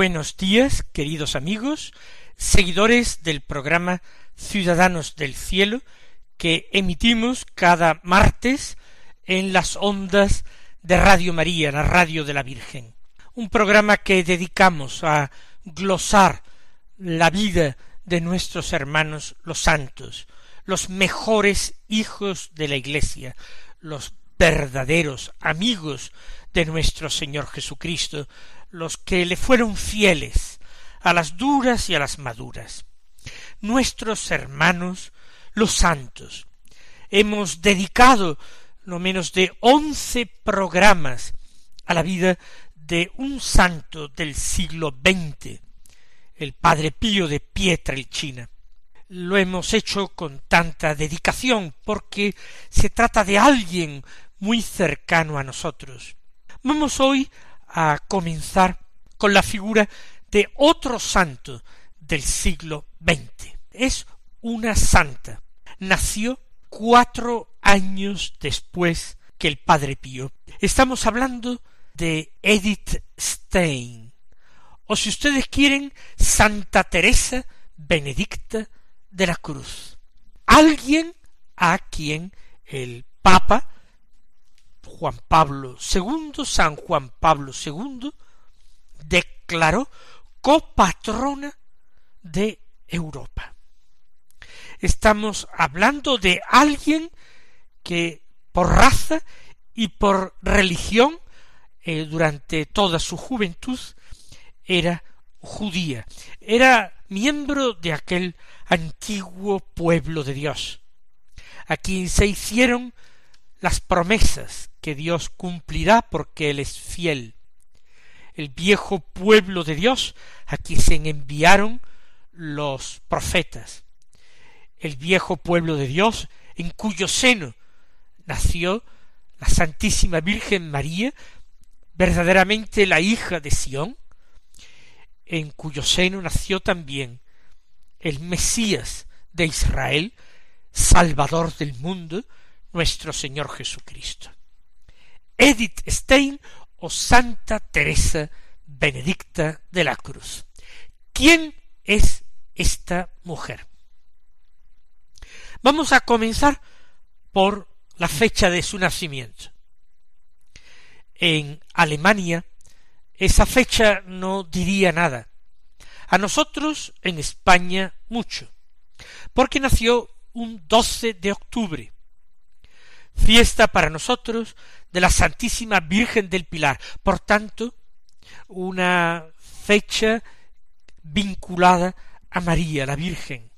Buenos días, queridos amigos, seguidores del programa Ciudadanos del Cielo, que emitimos cada martes en las ondas de Radio María, la radio de la Virgen. Un programa que dedicamos a glosar la vida de nuestros hermanos los santos, los mejores hijos de la Iglesia, los verdaderos amigos de nuestro Señor Jesucristo, los que le fueron fieles a las duras y a las maduras. Nuestros hermanos, los santos. Hemos dedicado no menos de once programas a la vida de un santo del siglo XX, el Padre Pío de Pietrelcina. Lo hemos hecho con tanta dedicación porque se trata de alguien muy cercano a nosotros. Vamos hoy a comenzar con la figura de otro santo del siglo XX. Es una santa. Nació cuatro años después que el Padre Pío. Estamos hablando de Edith Stein, o si ustedes quieren, Santa Teresa Benedicta de la Cruz. Alguien a quien el Papa Juan Pablo II, San Juan Pablo II, declaró copatrona de Europa. Estamos hablando de alguien que por raza y por religión eh, durante toda su juventud era judía, era miembro de aquel antiguo pueblo de Dios, a quien se hicieron las promesas que Dios cumplirá porque Él es fiel. El viejo pueblo de Dios a quien se enviaron los profetas. El viejo pueblo de Dios en cuyo seno nació la Santísima Virgen María, verdaderamente la hija de Sión, en cuyo seno nació también el Mesías de Israel, Salvador del mundo, nuestro Señor Jesucristo. Edith Stein o Santa Teresa Benedicta de la Cruz. ¿Quién es esta mujer? Vamos a comenzar por la fecha de su nacimiento. En Alemania esa fecha no diría nada. A nosotros en España mucho, porque nació un 12 de octubre, fiesta para nosotros de la Santísima Virgen del Pilar. Por tanto, una fecha vinculada a María, la Virgen,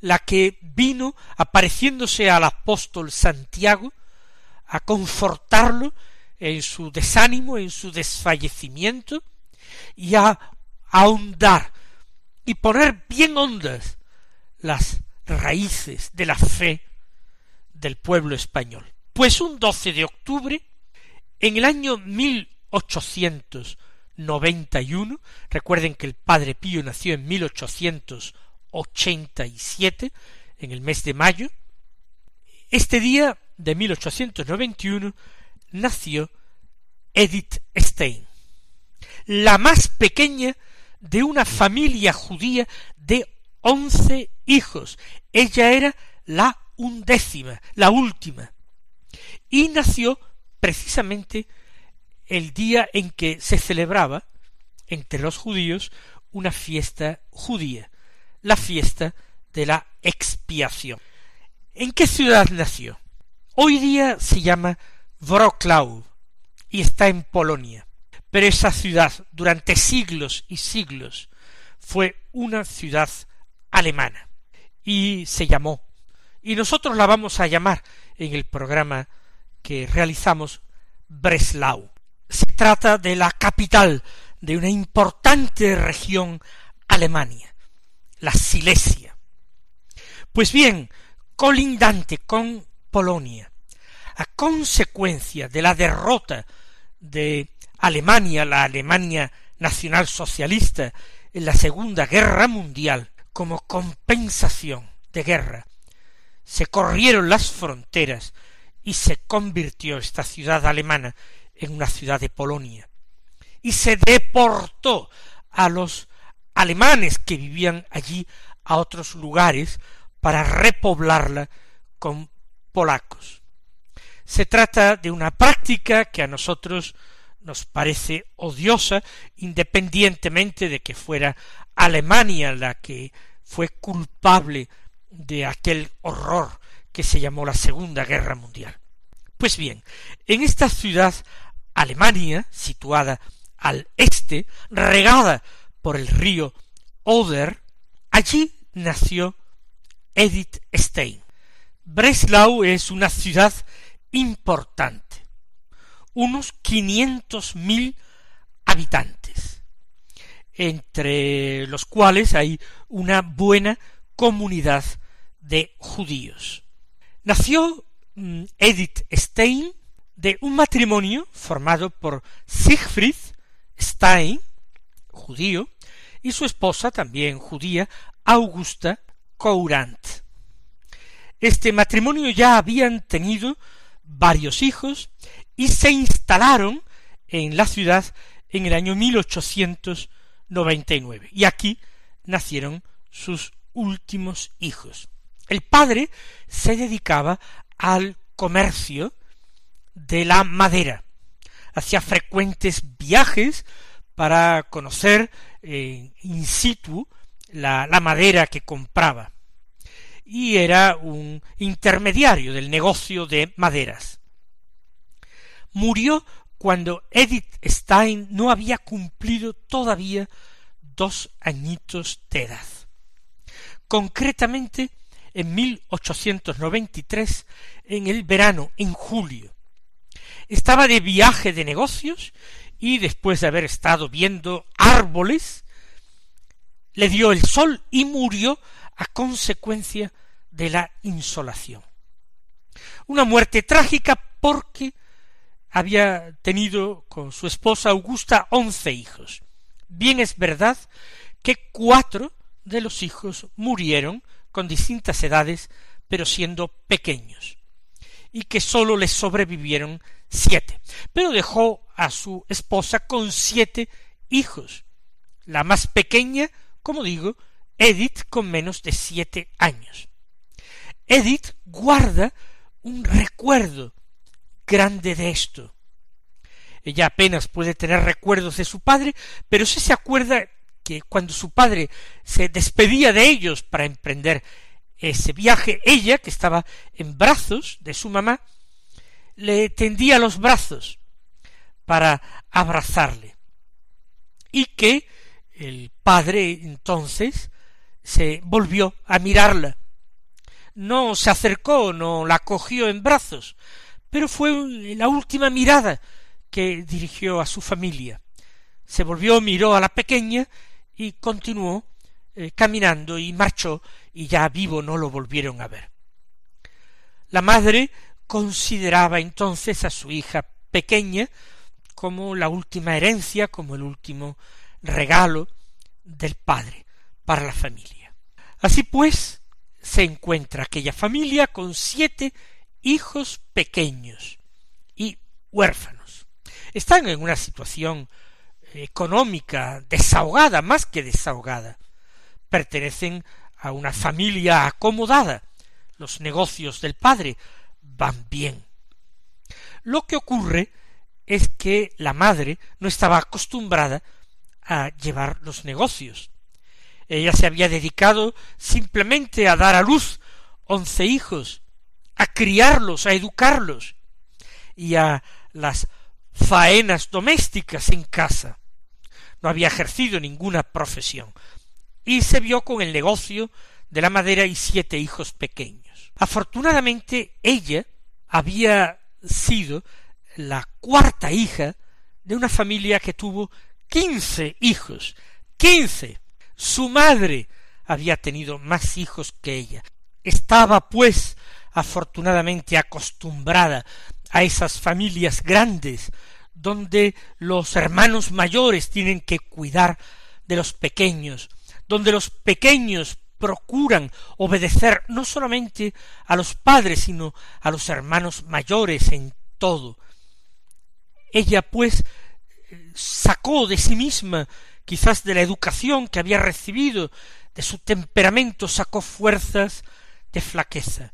la que vino apareciéndose al apóstol Santiago a confortarlo en su desánimo, en su desfallecimiento, y a ahondar y poner bien hondas las raíces de la fe del pueblo español. Pues un 12 de octubre, en el año 1891, recuerden que el padre Pío nació en 1887, en el mes de mayo, este día de 1891 nació Edith Stein, la más pequeña de una familia judía de once hijos. Ella era la undécima, la última, y nació precisamente el día en que se celebraba entre los judíos una fiesta judía, la fiesta de la expiación. ¿En qué ciudad nació? Hoy día se llama Wroclaw, y está en Polonia. Pero esa ciudad durante siglos y siglos fue una ciudad alemana y se llamó y nosotros la vamos a llamar en el programa que realizamos Breslau. Se trata de la capital de una importante región Alemania, la Silesia. Pues bien, colindante con Polonia, a consecuencia de la derrota de Alemania, la Alemania nacional socialista, en la Segunda Guerra Mundial, como compensación de guerra, se corrieron las fronteras y se convirtió esta ciudad alemana en una ciudad de Polonia. Y se deportó a los alemanes que vivían allí a otros lugares para repoblarla con polacos. Se trata de una práctica que a nosotros nos parece odiosa, independientemente de que fuera Alemania la que fue culpable de aquel horror que se llamó la Segunda Guerra Mundial. Pues bien, en esta ciudad Alemania, situada al este, regada por el río Oder, allí nació Edith Stein. Breslau es una ciudad importante, unos quinientos mil habitantes, entre los cuales hay una buena comunidad de judíos. Nació mm, Edith Stein de un matrimonio formado por Siegfried Stein, judío, y su esposa, también judía, Augusta Courant. Este matrimonio ya habían tenido varios hijos y se instalaron en la ciudad en el año 1899. Y aquí nacieron sus últimos hijos. El padre se dedicaba al comercio de la madera. Hacía frecuentes viajes para conocer eh, in situ la, la madera que compraba. Y era un intermediario del negocio de maderas. Murió cuando Edith Stein no había cumplido todavía dos añitos de edad concretamente en 1893, en el verano, en julio. Estaba de viaje de negocios y después de haber estado viendo árboles, le dio el sol y murió a consecuencia de la insolación. Una muerte trágica porque había tenido con su esposa Augusta once hijos. Bien es verdad que cuatro de los hijos murieron con distintas edades, pero siendo pequeños, y que sólo le sobrevivieron siete, pero dejó a su esposa con siete hijos, la más pequeña, como digo, Edith con menos de siete años. Edith guarda un recuerdo grande de esto. Ella apenas puede tener recuerdos de su padre, pero sí se acuerda que cuando su padre se despedía de ellos para emprender ese viaje, ella, que estaba en brazos de su mamá, le tendía los brazos para abrazarle. Y que el padre entonces se volvió a mirarla. No se acercó, no la cogió en brazos, pero fue la última mirada que dirigió a su familia. Se volvió, miró a la pequeña y continuó eh, caminando y marchó y ya vivo no lo volvieron a ver. La madre consideraba entonces a su hija pequeña como la última herencia, como el último regalo del padre para la familia. Así pues, se encuentra aquella familia con siete hijos pequeños y huérfanos. Están en una situación económica desahogada, más que desahogada. Pertenecen a una familia acomodada. Los negocios del padre van bien. Lo que ocurre es que la madre no estaba acostumbrada a llevar los negocios. Ella se había dedicado simplemente a dar a luz once hijos, a criarlos, a educarlos, y a las faenas domésticas en casa. No había ejercido ninguna profesión. Y se vio con el negocio de la madera y siete hijos pequeños. Afortunadamente ella había sido la cuarta hija de una familia que tuvo quince hijos. ¡Quince! Su madre había tenido más hijos que ella. Estaba, pues, afortunadamente acostumbrada a esas familias grandes, donde los hermanos mayores tienen que cuidar de los pequeños, donde los pequeños procuran obedecer no solamente a los padres, sino a los hermanos mayores en todo. Ella, pues, sacó de sí misma, quizás de la educación que había recibido, de su temperamento, sacó fuerzas de flaqueza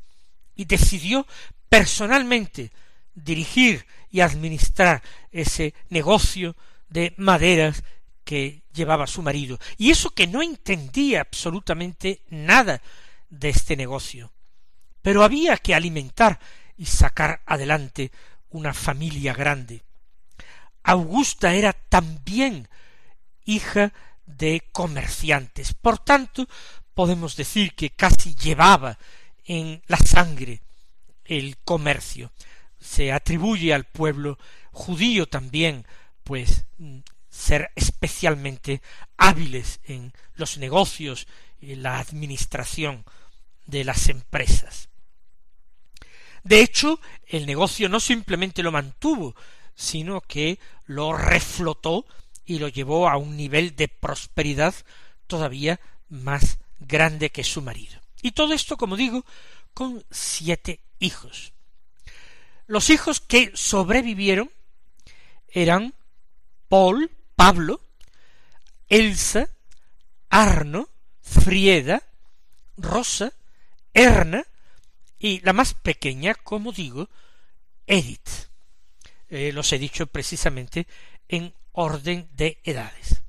y decidió personalmente dirigir y administrar ese negocio de maderas que llevaba su marido. Y eso que no entendía absolutamente nada de este negocio. Pero había que alimentar y sacar adelante una familia grande. Augusta era también hija de comerciantes. Por tanto, podemos decir que casi llevaba en la sangre el comercio. Se atribuye al pueblo judío también, pues, ser especialmente hábiles en los negocios y la administración de las empresas. De hecho, el negocio no simplemente lo mantuvo, sino que lo reflotó y lo llevó a un nivel de prosperidad todavía más grande que su marido. Y todo esto, como digo, con siete hijos. Los hijos que sobrevivieron eran Paul, Pablo, Elsa, Arno, Frieda, Rosa, Erna y la más pequeña, como digo, Edith. Eh, los he dicho precisamente en orden de edades.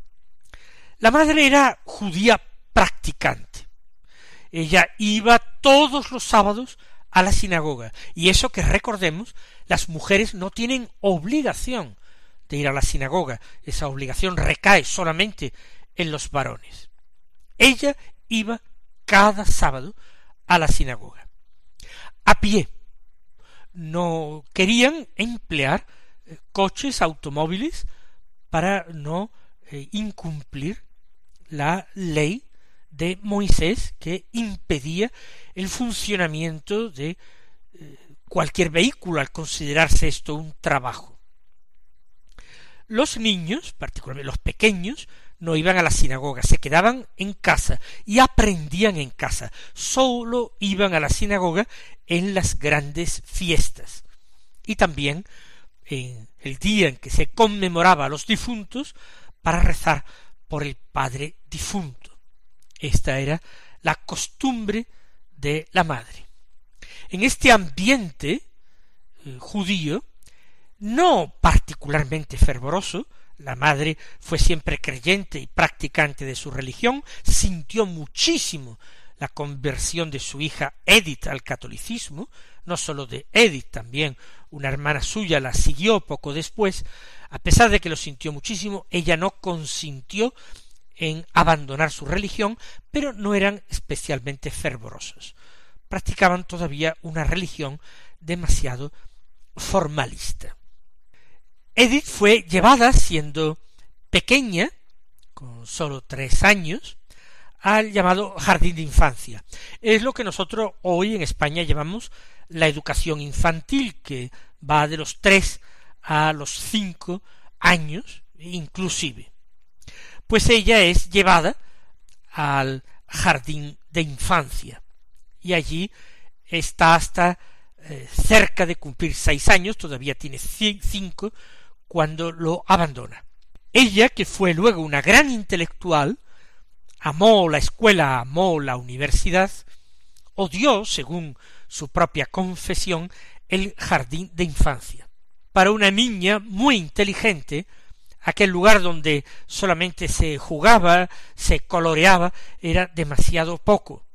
La madre era judía practicante. Ella iba todos los sábados a la sinagoga. Y eso que recordemos, las mujeres no tienen obligación de ir a la sinagoga. Esa obligación recae solamente en los varones. Ella iba cada sábado a la sinagoga. A pie. No querían emplear eh, coches, automóviles, para no eh, incumplir la ley de Moisés que impedía el funcionamiento de eh, cualquier vehículo al considerarse esto un trabajo. Los niños, particularmente los pequeños, no iban a la sinagoga, se quedaban en casa y aprendían en casa. Sólo iban a la sinagoga en las grandes fiestas. Y también en el día en que se conmemoraba a los difuntos para rezar por el padre difunto. Esta era la costumbre de la madre. En este ambiente eh, judío, no particularmente fervoroso, la madre fue siempre creyente y practicante de su religión, sintió muchísimo la conversión de su hija Edith al catolicismo, no sólo de Edith, también una hermana suya la siguió poco después, a pesar de que lo sintió muchísimo, ella no consintió en abandonar su religión, pero no eran especialmente fervorosos. Practicaban todavía una religión demasiado formalista. Edith fue llevada siendo pequeña, con sólo tres años, al llamado jardín de infancia. Es lo que nosotros hoy en España llamamos la educación infantil, que va de los tres a los cinco años inclusive. Pues ella es llevada al jardín de infancia y allí está hasta eh, cerca de cumplir seis años, todavía tiene cinco, cuando lo abandona. Ella, que fue luego una gran intelectual, amó la escuela, amó la universidad, odió, según su propia confesión, el jardín de infancia. Para una niña muy inteligente, aquel lugar donde solamente se jugaba, se coloreaba, era demasiado poco.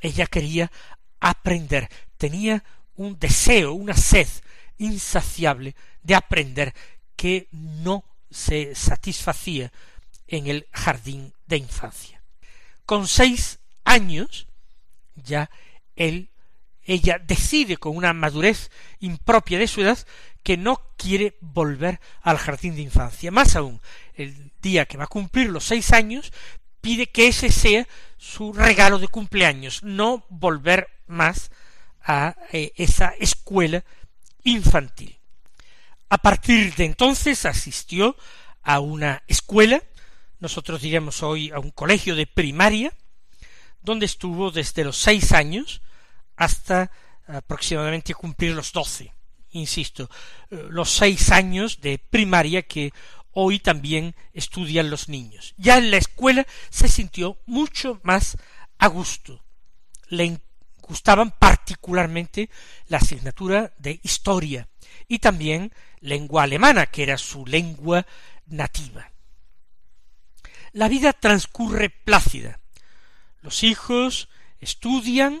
Ella quería aprender, tenía un deseo, una sed insaciable de aprender que no se satisfacía en el jardín de infancia. Con seis años ya él ella decide con una madurez impropia de su edad que no quiere volver al jardín de infancia. Más aún, el día que va a cumplir los seis años, pide que ese sea su regalo de cumpleaños, no volver más a eh, esa escuela infantil. A partir de entonces asistió a una escuela, nosotros diríamos hoy a un colegio de primaria, donde estuvo desde los seis años hasta aproximadamente cumplir los doce. Insisto, eh, los seis años de primaria que hoy también estudian los niños. Ya en la escuela se sintió mucho más a gusto. Le gustaban particularmente la asignatura de historia y también lengua alemana, que era su lengua nativa. La vida transcurre plácida. Los hijos estudian,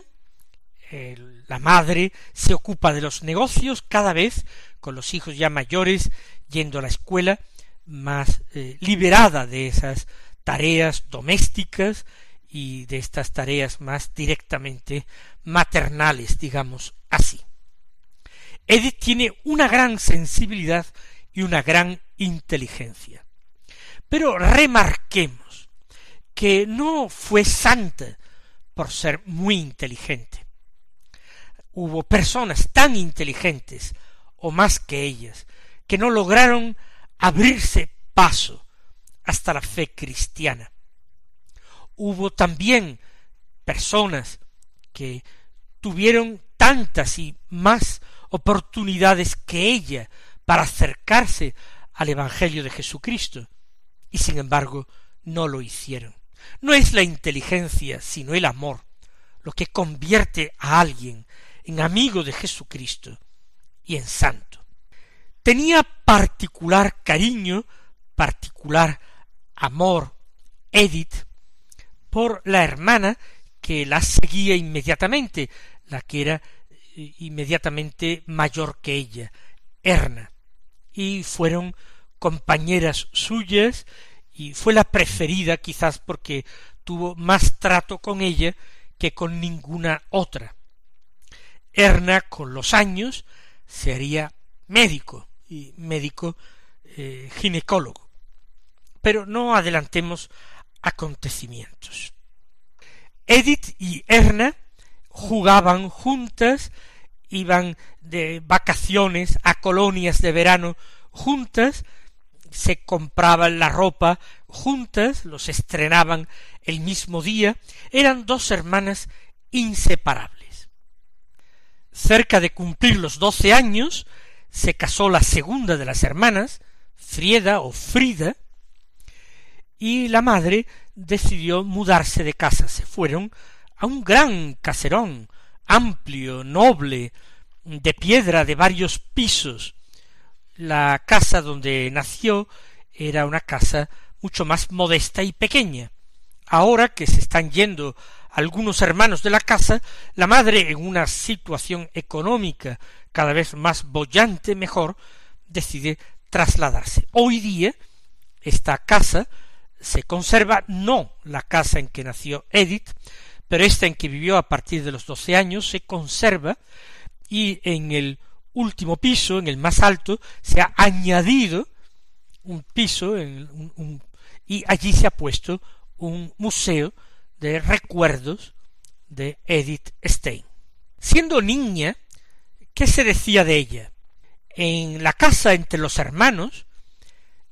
la madre se ocupa de los negocios cada vez con los hijos ya mayores yendo a la escuela más eh, liberada de esas tareas domésticas y de estas tareas más directamente maternales, digamos así. Edith tiene una gran sensibilidad y una gran inteligencia. Pero remarquemos que no fue santa por ser muy inteligente hubo personas tan inteligentes o más que ellas que no lograron abrirse paso hasta la fe cristiana. Hubo también personas que tuvieron tantas y más oportunidades que ella para acercarse al Evangelio de Jesucristo, y sin embargo no lo hicieron. No es la inteligencia, sino el amor, lo que convierte a alguien en amigo de Jesucristo y en santo. Tenía particular cariño, particular amor, Edith, por la hermana que la seguía inmediatamente, la que era eh, inmediatamente mayor que ella, Erna, y fueron compañeras suyas y fue la preferida quizás porque tuvo más trato con ella que con ninguna otra. Erna con los años se haría médico y médico eh, ginecólogo. Pero no adelantemos acontecimientos. Edith y Erna jugaban juntas, iban de vacaciones a colonias de verano juntas, se compraban la ropa juntas, los estrenaban el mismo día, eran dos hermanas inseparables. Cerca de cumplir los doce años, se casó la segunda de las hermanas, Frieda o Frida, y la madre decidió mudarse de casa. Se fueron a un gran caserón, amplio, noble, de piedra de varios pisos. La casa donde nació era una casa mucho más modesta y pequeña. Ahora que se están yendo algunos hermanos de la casa, la madre, en una situación económica cada vez más bollante mejor, decide trasladarse. Hoy día, esta casa se conserva no la casa en que nació Edith, pero esta en que vivió a partir de los doce años se conserva y en el último piso, en el más alto, se ha añadido un piso y allí se ha puesto un museo de recuerdos de Edith Stein. Siendo niña, ¿qué se decía de ella? En la casa entre los hermanos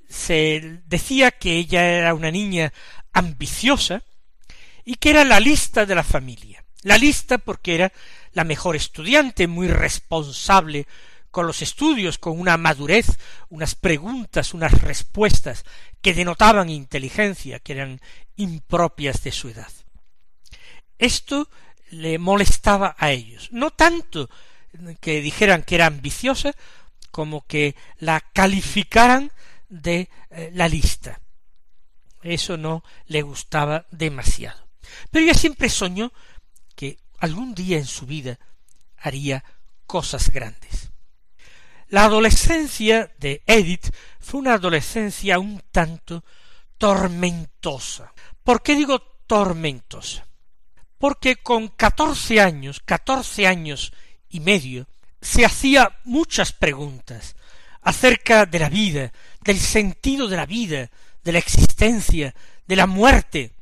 se decía que ella era una niña ambiciosa y que era la lista de la familia. La lista porque era la mejor estudiante, muy responsable con los estudios, con una madurez, unas preguntas, unas respuestas que denotaban inteligencia, que eran impropias de su edad. Esto le molestaba a ellos, no tanto que dijeran que era ambiciosa, como que la calificaran de eh, la lista. Eso no le gustaba demasiado. Pero ella siempre soñó que algún día en su vida haría cosas grandes. La adolescencia de Edith fue una adolescencia un tanto tormentosa. ¿Por qué digo tormentosa? Porque con catorce años, catorce años y medio, se hacía muchas preguntas acerca de la vida, del sentido de la vida, de la existencia, de la muerte,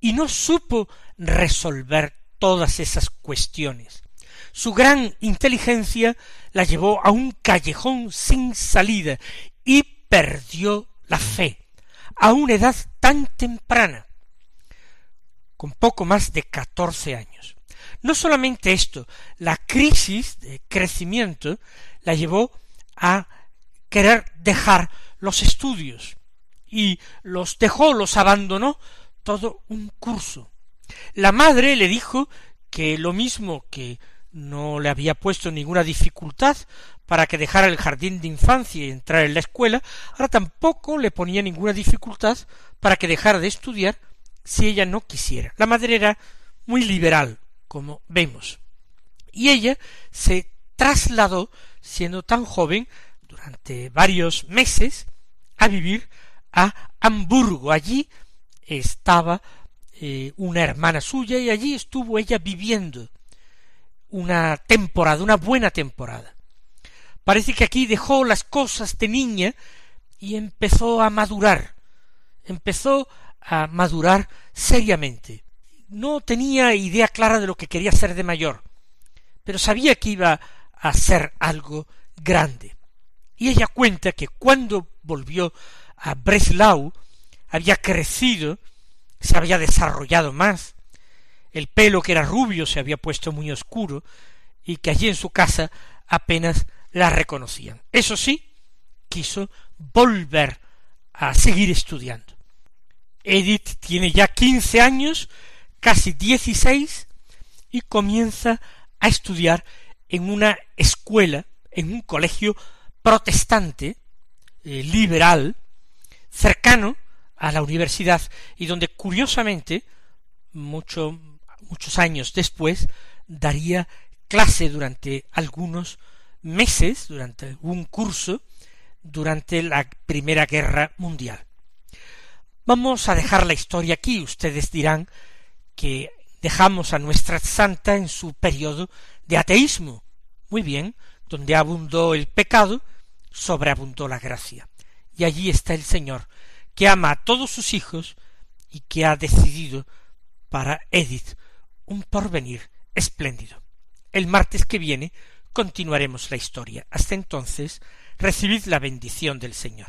y no supo resolver todas esas cuestiones. Su gran inteligencia la llevó a un callejón sin salida y perdió la fe a una edad tan temprana, con poco más de catorce años. No solamente esto, la crisis de crecimiento la llevó a querer dejar los estudios y los dejó, los abandonó todo un curso. La madre le dijo que lo mismo que no le había puesto ninguna dificultad para que dejara el jardín de infancia y entrar en la escuela, ahora tampoco le ponía ninguna dificultad para que dejara de estudiar si ella no quisiera. La madre era muy liberal, como vemos. Y ella se trasladó, siendo tan joven, durante varios meses, a vivir a Hamburgo. Allí estaba eh, una hermana suya y allí estuvo ella viviendo una temporada, una buena temporada. Parece que aquí dejó las cosas de niña y empezó a madurar, empezó a madurar seriamente. No tenía idea clara de lo que quería ser de mayor, pero sabía que iba a ser algo grande. Y ella cuenta que cuando volvió a Breslau había crecido, se había desarrollado más, el pelo que era rubio se había puesto muy oscuro, y que allí en su casa apenas la reconocían. Eso sí, quiso volver a seguir estudiando. Edith tiene ya quince años, casi dieciséis, y comienza a estudiar en una escuela, en un colegio protestante, eh, liberal, cercano a la universidad, y donde curiosamente, mucho, muchos años después, daría clase durante algunos meses, durante un curso, durante la Primera Guerra Mundial. Vamos a dejar la historia aquí. Ustedes dirán que dejamos a nuestra santa en su periodo de ateísmo. Muy bien, donde abundó el pecado, sobreabundó la gracia. Y allí está el Señor, que ama a todos sus hijos y que ha decidido para Edith un porvenir espléndido. El martes que viene continuaremos la historia. Hasta entonces, recibid la bendición del Señor.